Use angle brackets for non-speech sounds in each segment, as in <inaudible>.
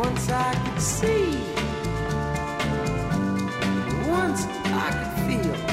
Once I could see, once I could feel.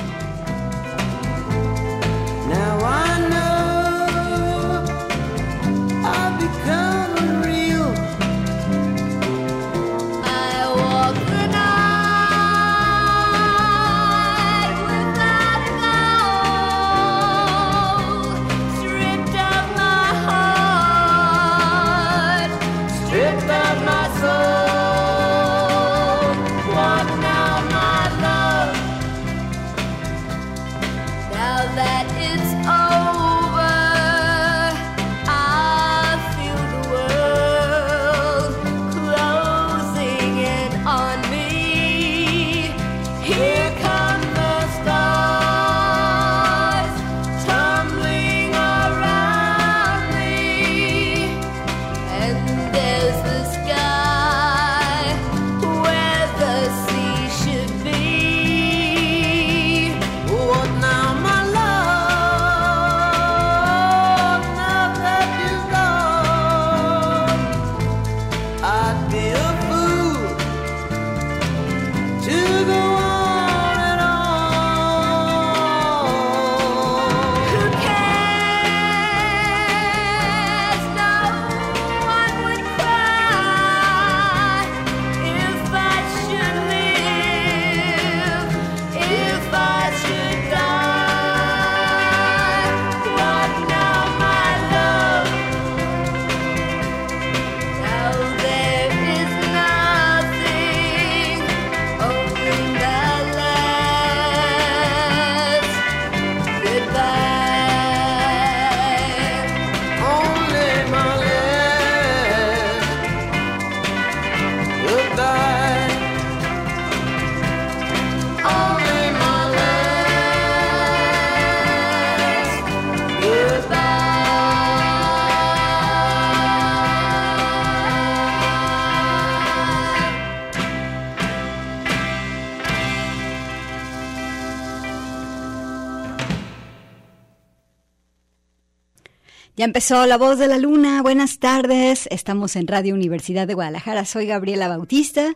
Empezó La Voz de la Luna. Buenas tardes. Estamos en Radio Universidad de Guadalajara. Soy Gabriela Bautista,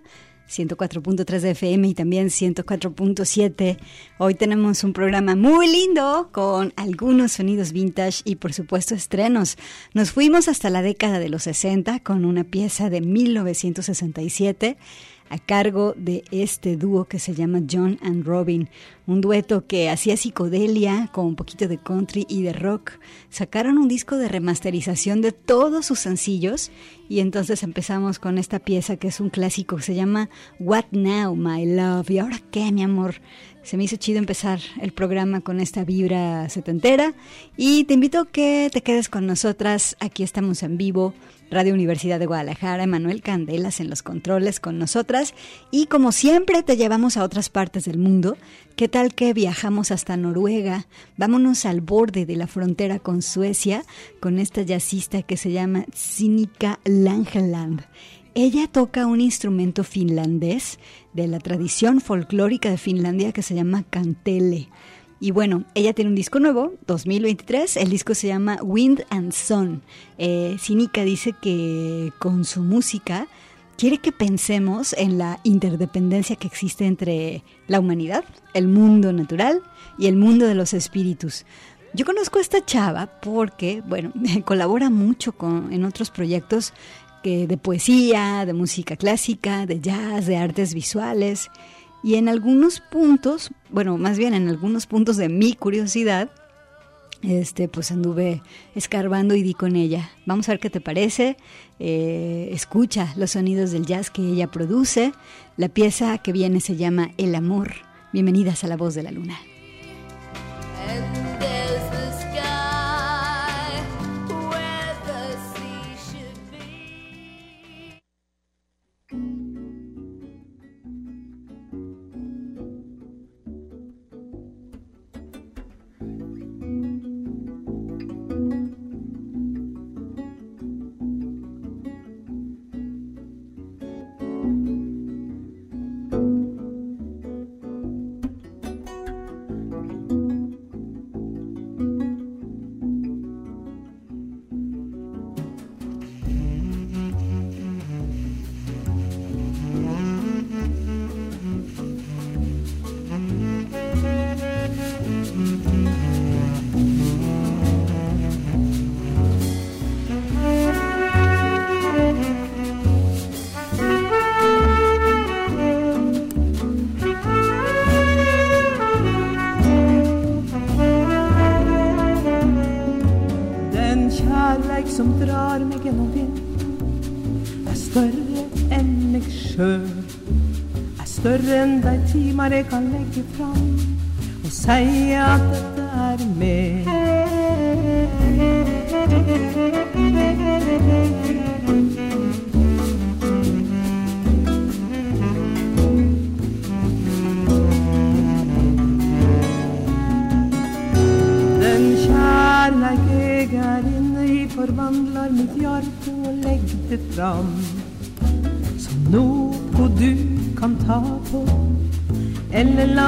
104.3 de FM y también 104.7. Hoy tenemos un programa muy lindo con algunos sonidos vintage y por supuesto estrenos. Nos fuimos hasta la década de los 60 con una pieza de 1967 a cargo de este dúo que se llama John and Robin, un dueto que hacía psicodelia con un poquito de country y de rock. Sacaron un disco de remasterización de todos sus sencillos y entonces empezamos con esta pieza que es un clásico que se llama What Now, My Love. ¿Y ahora qué, mi amor? Se me hizo chido empezar el programa con esta vibra setentera y te invito a que te quedes con nosotras. Aquí estamos en vivo, Radio Universidad de Guadalajara, Emanuel Candelas en los controles con nosotras y como siempre te llevamos a otras partes del mundo. ¿Qué tal que viajamos hasta Noruega? Vámonos al borde de la frontera con Suecia con esta jazzista que se llama Sinikka Langeland. Ella toca un instrumento finlandés de la tradición folclórica de Finlandia que se llama kantele. Y bueno, ella tiene un disco nuevo, 2023. El disco se llama Wind and Sun. Eh, dice que con su música quiere que pensemos en la interdependencia que existe entre la humanidad, el mundo natural y el mundo de los espíritus. Yo conozco a esta chava porque, bueno, <laughs> colabora mucho con, en otros proyectos que de poesía, de música clásica, de jazz, de artes visuales. Y en algunos puntos, bueno, más bien en algunos puntos de mi curiosidad, este, pues anduve escarbando y di con ella. Vamos a ver qué te parece. Eh, escucha los sonidos del jazz que ella produce. La pieza que viene se llama El amor. Bienvenidas a La Voz de la Luna. Kan legge fram Og si at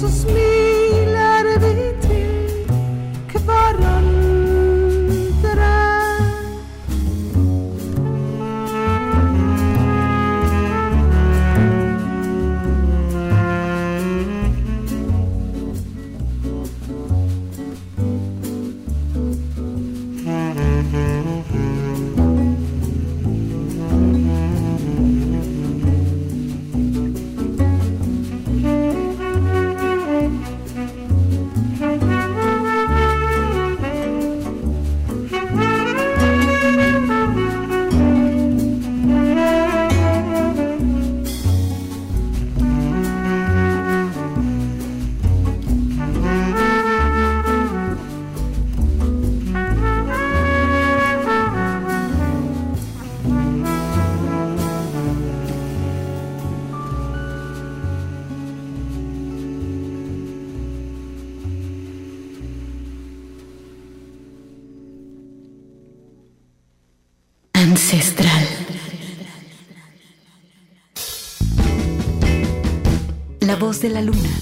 Jesus me. De la luna.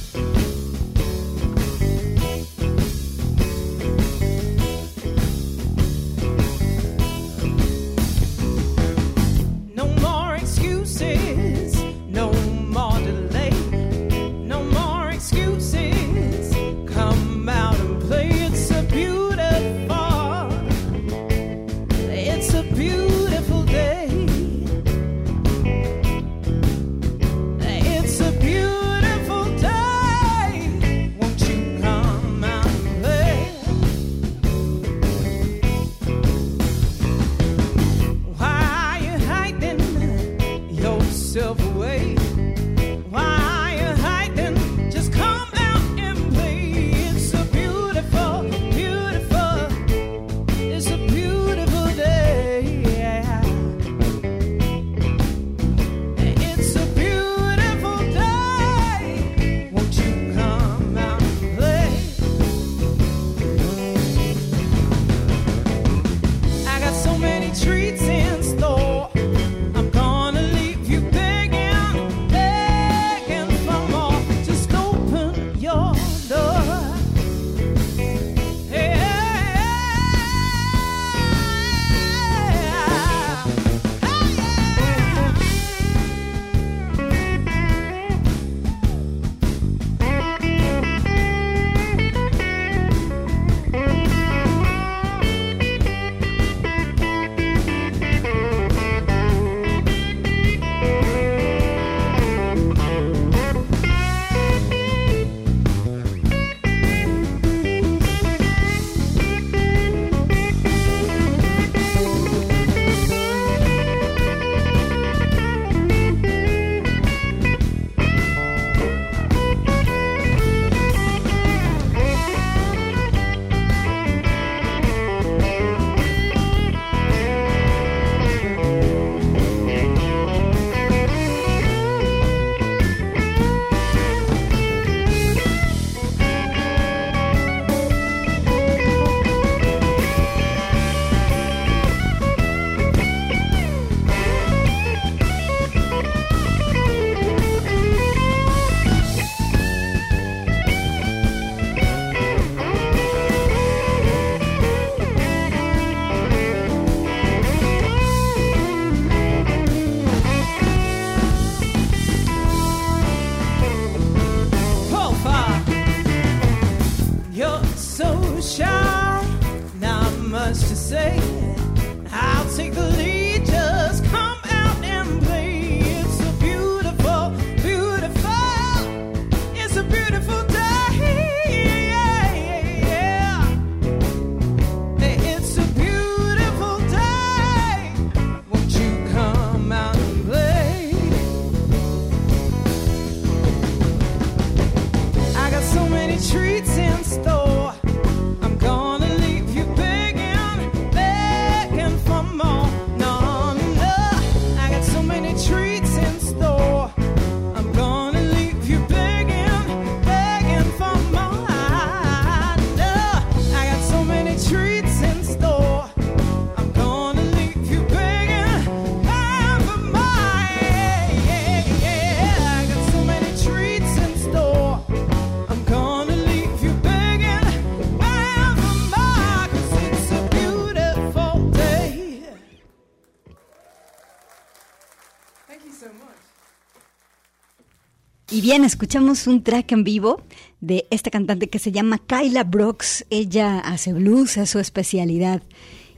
Y bien, escuchamos un track en vivo de esta cantante que se llama Kyla Brooks. Ella hace blues, es su especialidad.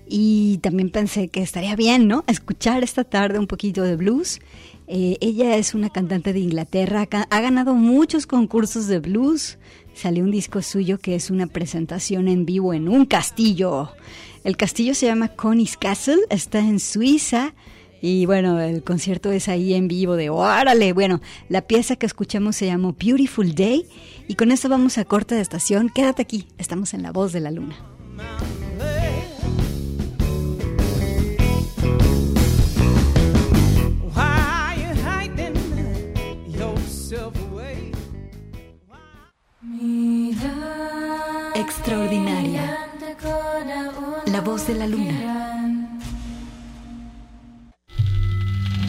Y también pensé que estaría bien, ¿no? Escuchar esta tarde un poquito de blues. Eh, ella es una cantante de Inglaterra, ha ganado muchos concursos de blues. Salió un disco suyo que es una presentación en vivo en un castillo. El castillo se llama Connie's Castle, está en Suiza. Y bueno, el concierto es ahí en vivo de órale. Bueno, la pieza que escuchamos se llamó Beautiful Day. Y con esto vamos a corte de estación. Quédate aquí, estamos en La Voz de la Luna. Extraordinaria. La Voz de la Luna.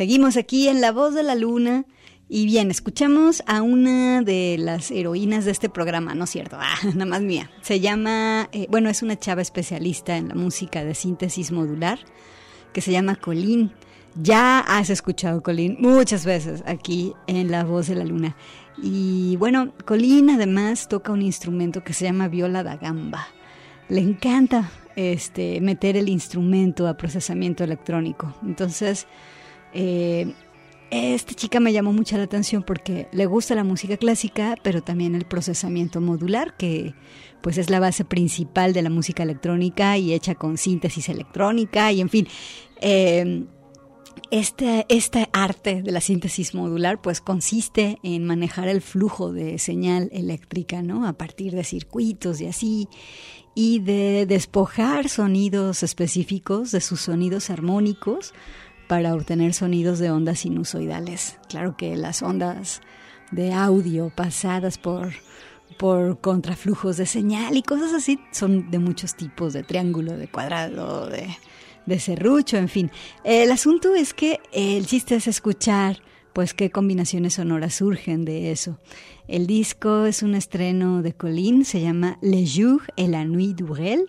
Seguimos aquí en La Voz de la Luna. Y bien, escuchamos a una de las heroínas de este programa, ¿no es cierto? Ah, <laughs> nada más mía. Se llama, eh, bueno, es una chava especialista en la música de síntesis modular, que se llama Colleen. Ya has escuchado Colleen muchas veces aquí en La Voz de la Luna. Y bueno, Colleen además toca un instrumento que se llama viola da gamba. Le encanta este, meter el instrumento a procesamiento electrónico. Entonces, eh, esta chica me llamó mucho la atención porque le gusta la música clásica, pero también el procesamiento modular, que pues es la base principal de la música electrónica y hecha con síntesis electrónica y en fin. este, este arte de la síntesis modular pues consiste en manejar el flujo de señal eléctrica, ¿no? A partir de circuitos y así, y de despojar sonidos específicos de sus sonidos armónicos para obtener sonidos de ondas sinusoidales. Claro que las ondas de audio pasadas por, por contraflujos de señal y cosas así son de muchos tipos, de triángulo, de cuadrado, de, de serrucho, en fin. El asunto es que el chiste es escuchar pues qué combinaciones sonoras surgen de eso. El disco es un estreno de Colline, se llama Le Jour et la Nuit d'Urel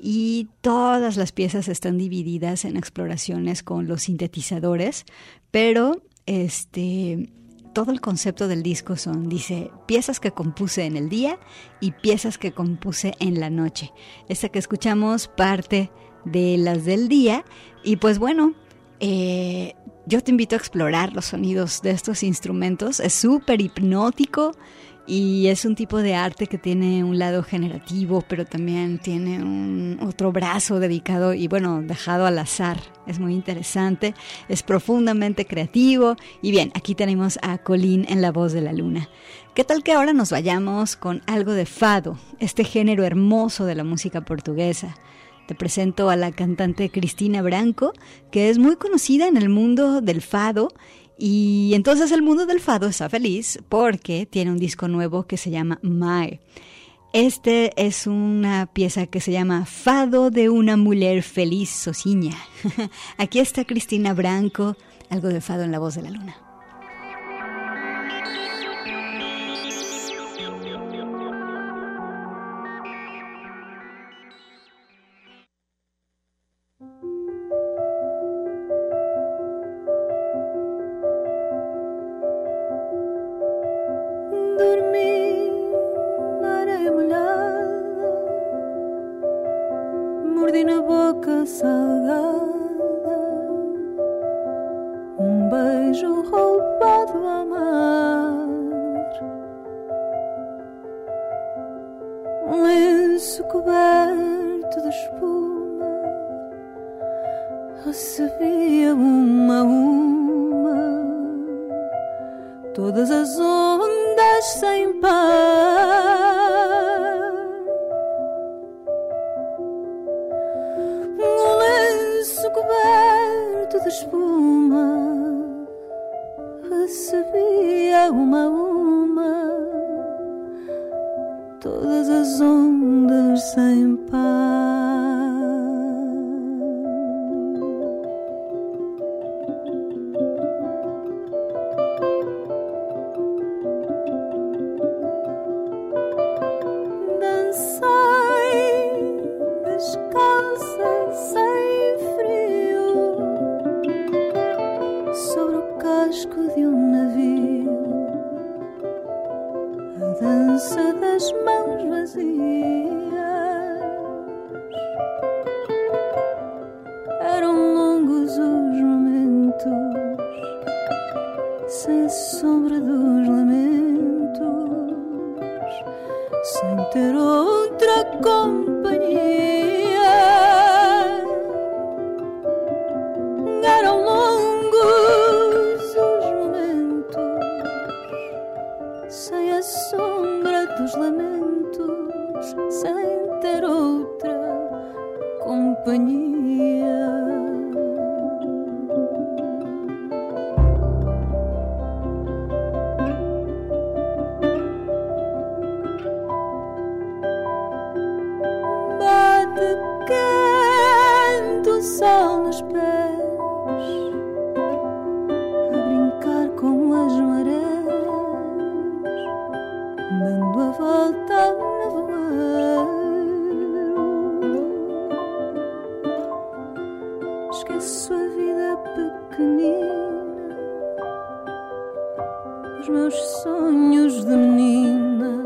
y todas las piezas están divididas en exploraciones con los sintetizadores, pero este todo el concepto del disco son, dice, piezas que compuse en el día y piezas que compuse en la noche. Esta que escuchamos parte de las del día y pues bueno, eh, yo te invito a explorar los sonidos de estos instrumentos. Es súper hipnótico y es un tipo de arte que tiene un lado generativo, pero también tiene un otro brazo dedicado y bueno, dejado al azar. Es muy interesante, es profundamente creativo y bien, aquí tenemos a Colín en la voz de la luna. ¿Qué tal que ahora nos vayamos con algo de fado, este género hermoso de la música portuguesa? Te presento a la cantante Cristina Branco, que es muy conocida en el mundo del fado y entonces el mundo del fado está feliz porque tiene un disco nuevo que se llama Mae. Este es una pieza que se llama Fado de una mujer feliz sociña. <laughs> Aquí está Cristina Branco, algo de fado en la voz de la luna. coberto de espuma, recebia uma a uma todas as ondas sem par. Um lenço coberto de espuma recebia uma a uma todas as ondas sem par. esqueço a vida pequenina, os meus sonhos de menina.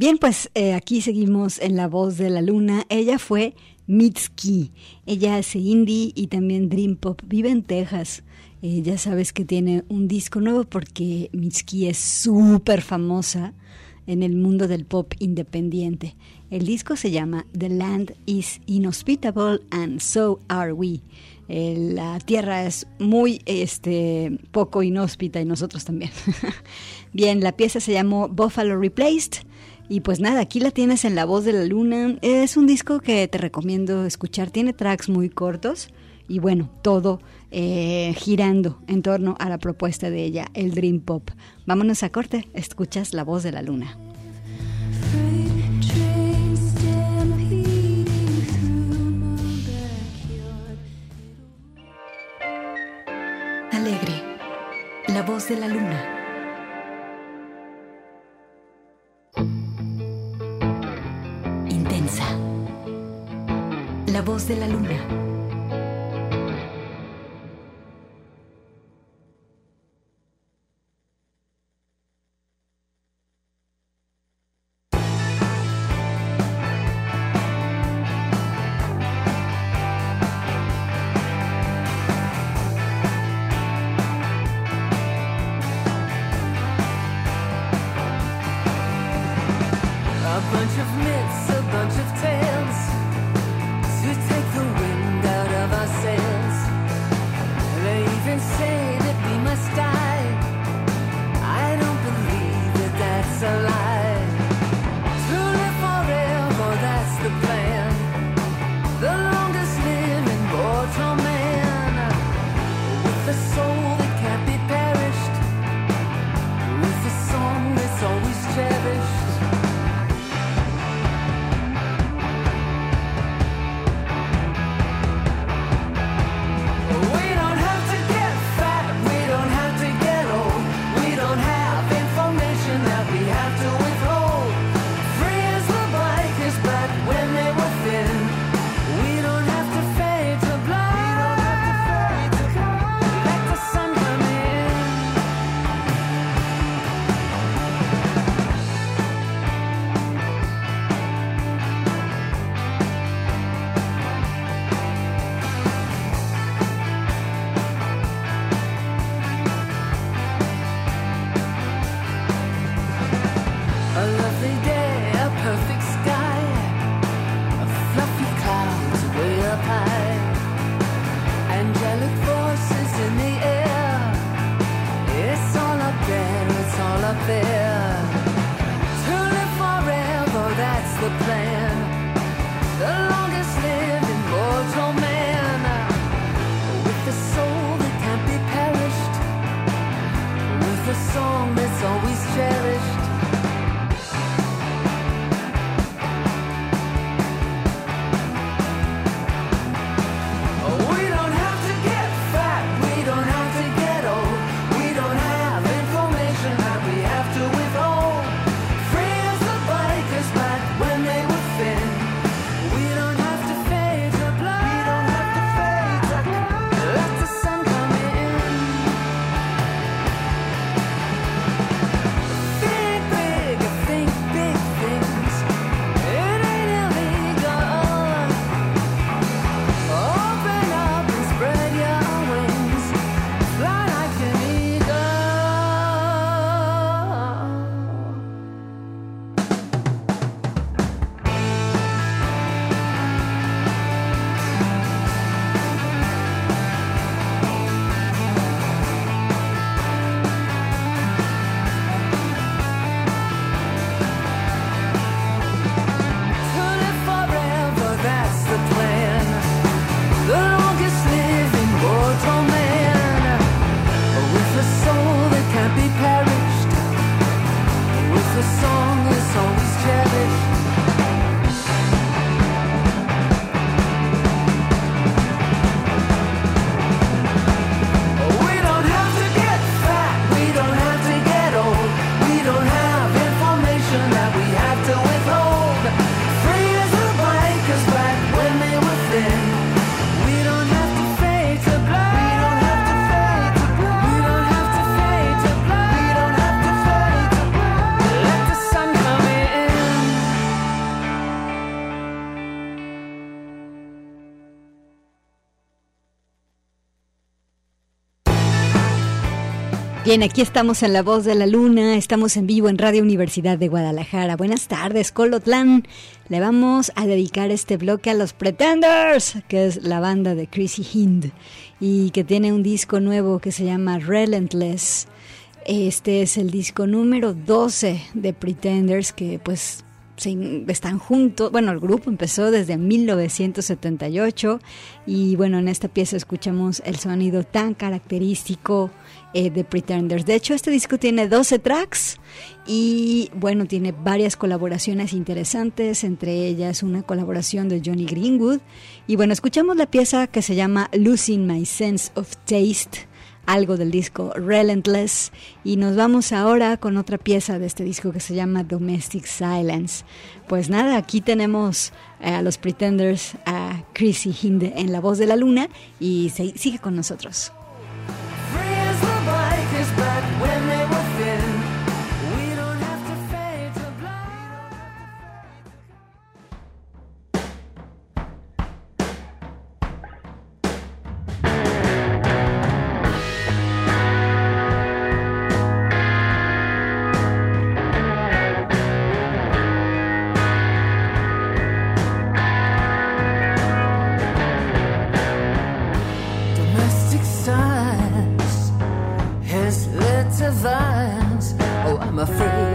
Bien, pues eh, aquí seguimos en La Voz de la Luna. Ella fue Mitski. Ella hace indie y también dream pop. Vive en Texas. Eh, ya sabes que tiene un disco nuevo porque Mitski es súper famosa en el mundo del pop independiente. El disco se llama The Land is Inhospitable and So Are We. Eh, la tierra es muy este, poco inhóspita y nosotros también. <laughs> Bien, la pieza se llamó Buffalo Replaced. Y pues nada, aquí la tienes en La Voz de la Luna. Es un disco que te recomiendo escuchar. Tiene tracks muy cortos y bueno, todo eh, girando en torno a la propuesta de ella, el Dream Pop. Vámonos a corte, escuchas La Voz de la Luna. Alegre, La Voz de la Luna. La Voz de la Luna. Bien, aquí estamos en La Voz de la Luna, estamos en vivo en Radio Universidad de Guadalajara. Buenas tardes, Colotlán. Le vamos a dedicar este bloque a los Pretenders, que es la banda de Chrissy Hind y que tiene un disco nuevo que se llama Relentless. Este es el disco número 12 de Pretenders, que pues se están juntos. Bueno, el grupo empezó desde 1978 y bueno, en esta pieza escuchamos el sonido tan característico eh, de Pretenders. De hecho, este disco tiene 12 tracks y bueno, tiene varias colaboraciones interesantes, entre ellas una colaboración de Johnny Greenwood. Y bueno, escuchamos la pieza que se llama Losing My Sense of Taste algo del disco Relentless y nos vamos ahora con otra pieza de este disco que se llama Domestic Silence. Pues nada, aquí tenemos eh, a los Pretenders, a Chrissy Hinde en La Voz de la Luna y sigue con nosotros. but when I'm afraid,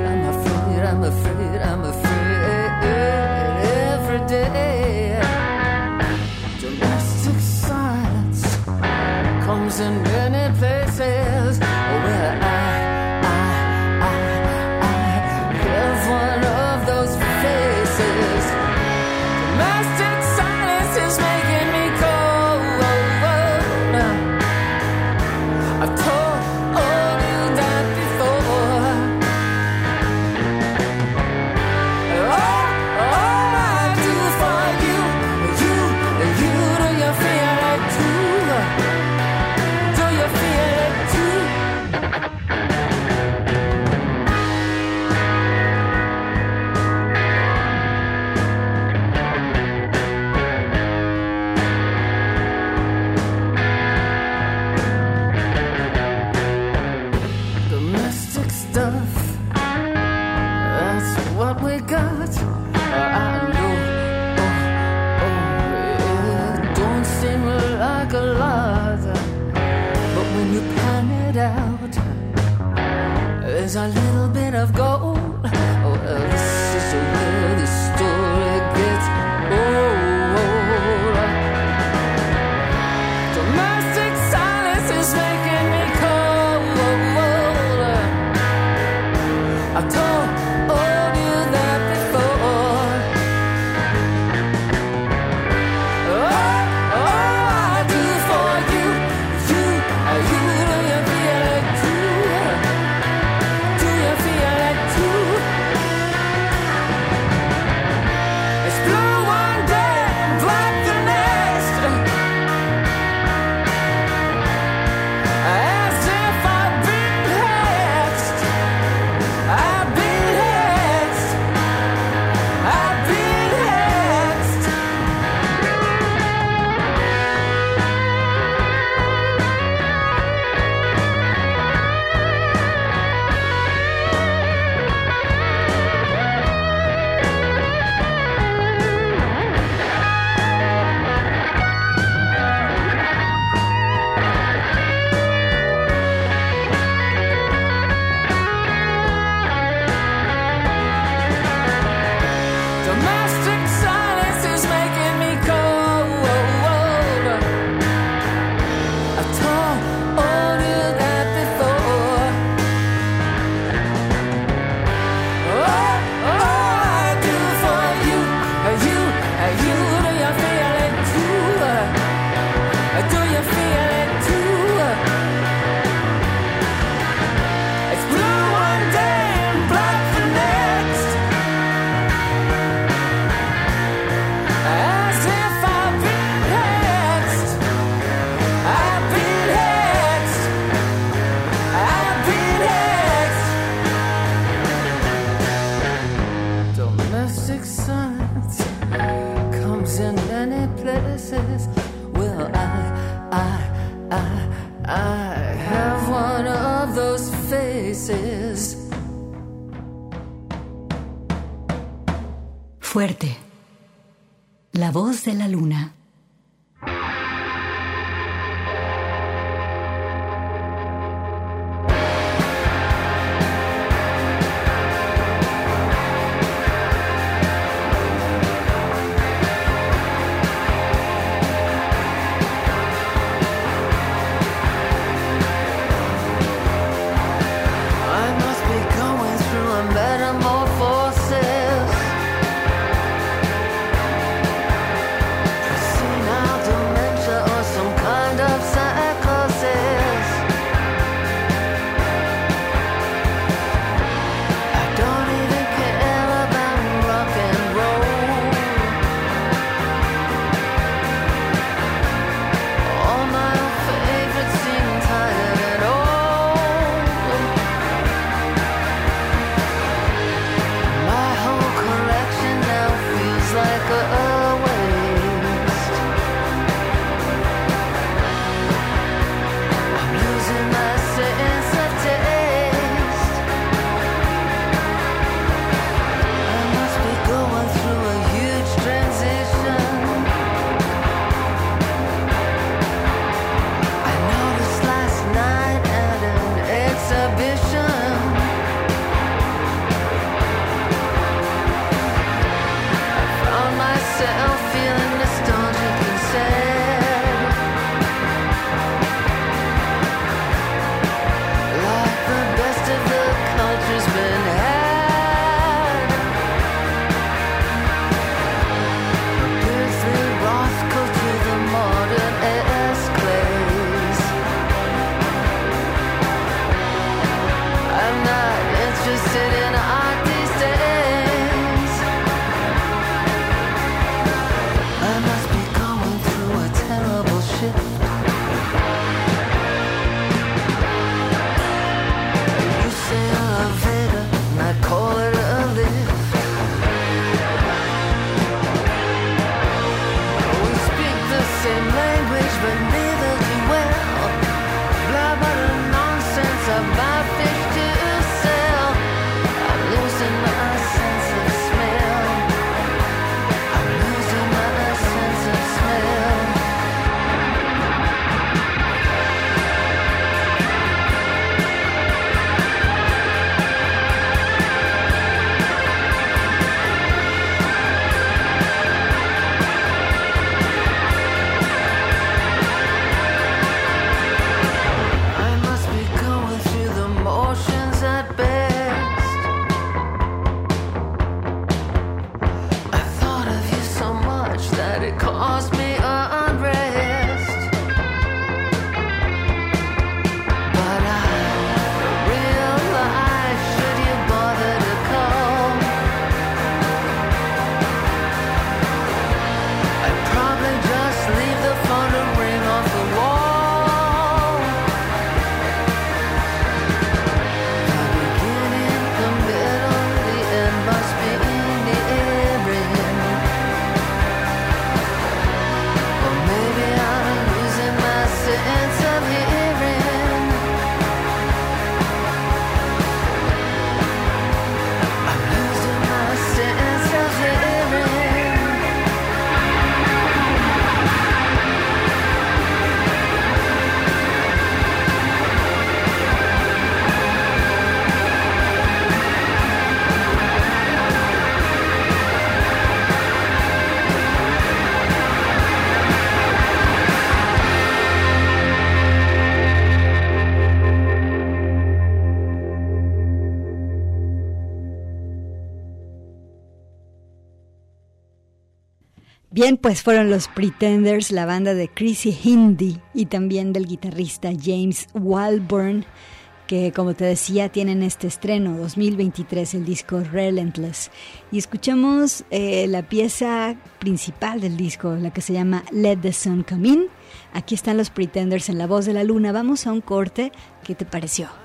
la luna. también pues fueron los Pretenders, la banda de Chrissy Hindi y también del guitarrista James Walburn, que como te decía tienen este estreno 2023 el disco Relentless. Y escuchamos eh, la pieza principal del disco, la que se llama Let the Sun Come In. Aquí están los Pretenders en la voz de la luna. Vamos a un corte. ¿Qué te pareció?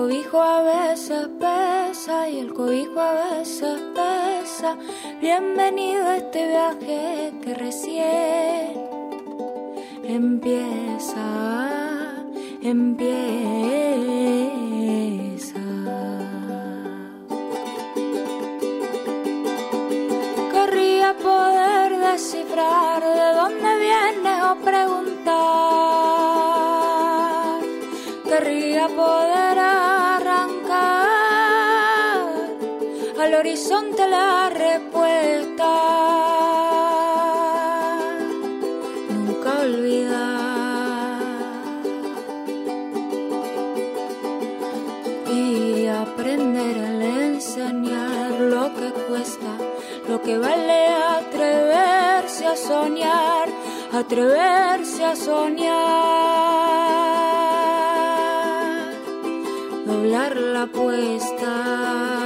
Cobijo a veces pesa y el cobijo a veces pesa. Bienvenido a este viaje que recién empieza, empieza. Querría poder descifrar de dónde viene o preguntar. Querría poder arrancar al horizonte la respuesta. Nunca olvidar y aprender a enseñar lo que cuesta, lo que vale atreverse a soñar, atreverse a soñar, la apuesta.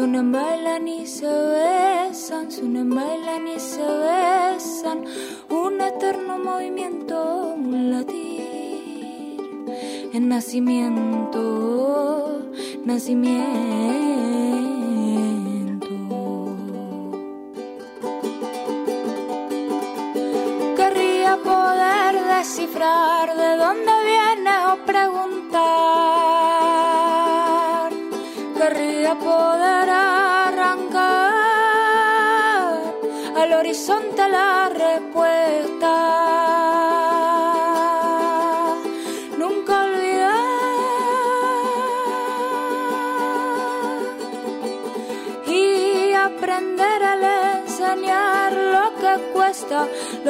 Unen, bailan y se besan, se unen, bailan y se besan, un eterno movimiento, un latir, en nacimiento, nacimiento. Querría poder descifrar de dónde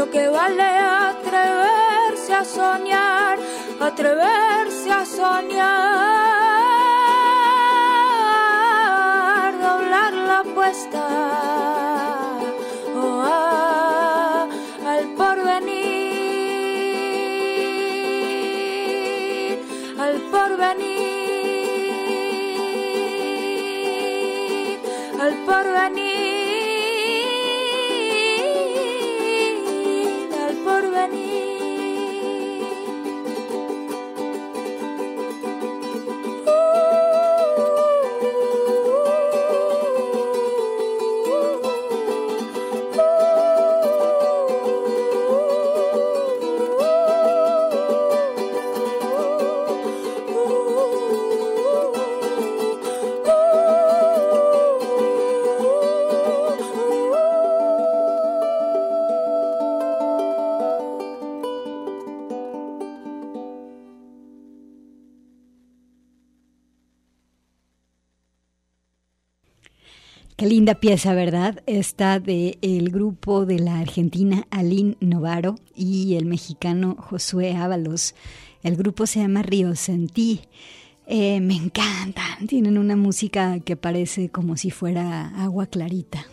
lo que vale atreverse a soñar, atreverse a soñar, doblar la apuesta oh, ah, al porvenir, al porvenir, al porvenir, Qué linda pieza, ¿verdad? Esta de el grupo de la argentina Aline Novaro y el mexicano Josué Ábalos. El grupo se llama Río Sentí. Eh, me encantan, tienen una música que parece como si fuera agua clarita.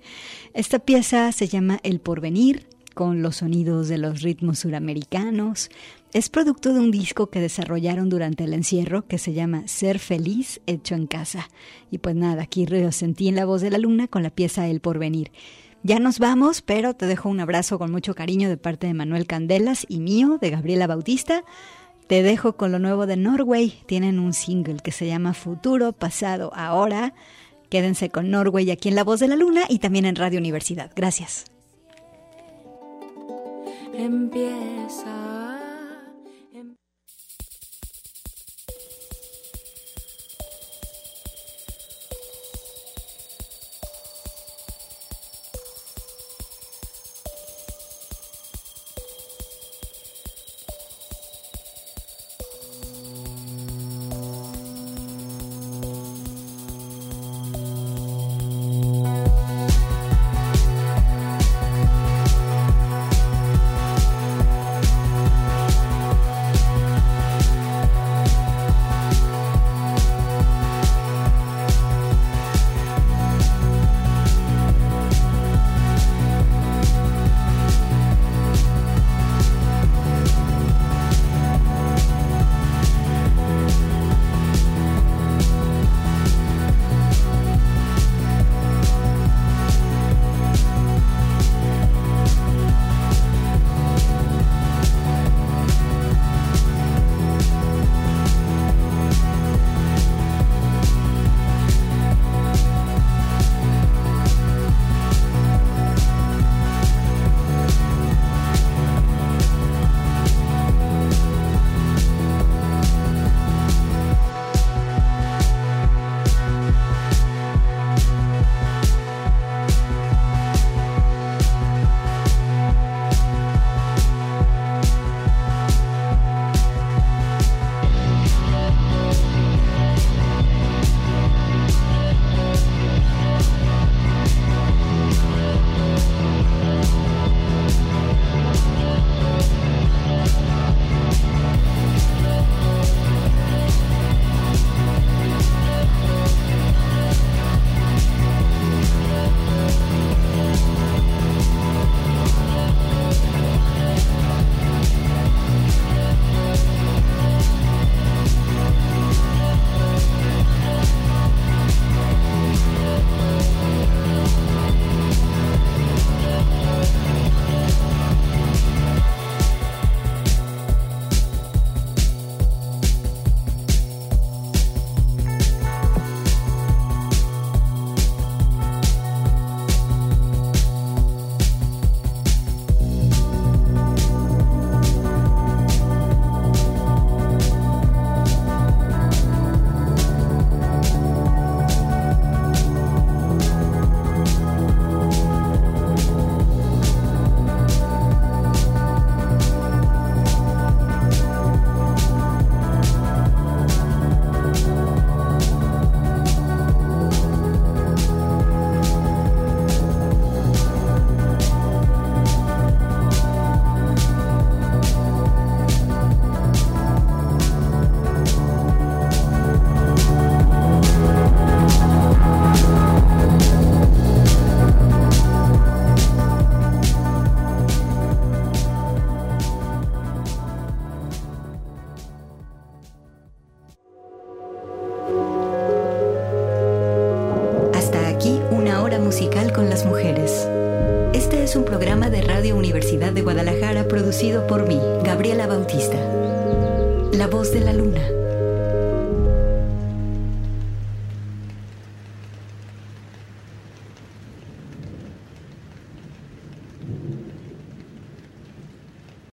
<laughs> Esta pieza se llama El Porvenir, con los sonidos de los ritmos suramericanos. Es producto de un disco que desarrollaron durante el encierro que se llama Ser Feliz hecho en casa. Y pues nada, aquí lo sentí en la voz de la luna con la pieza El Porvenir. Ya nos vamos, pero te dejo un abrazo con mucho cariño de parte de Manuel Candelas y mío, de Gabriela Bautista. Te dejo con lo nuevo de Norway. Tienen un single que se llama Futuro, Pasado, Ahora Quédense con Norway aquí en La Voz de la Luna y también en Radio Universidad. Gracias. Empieza.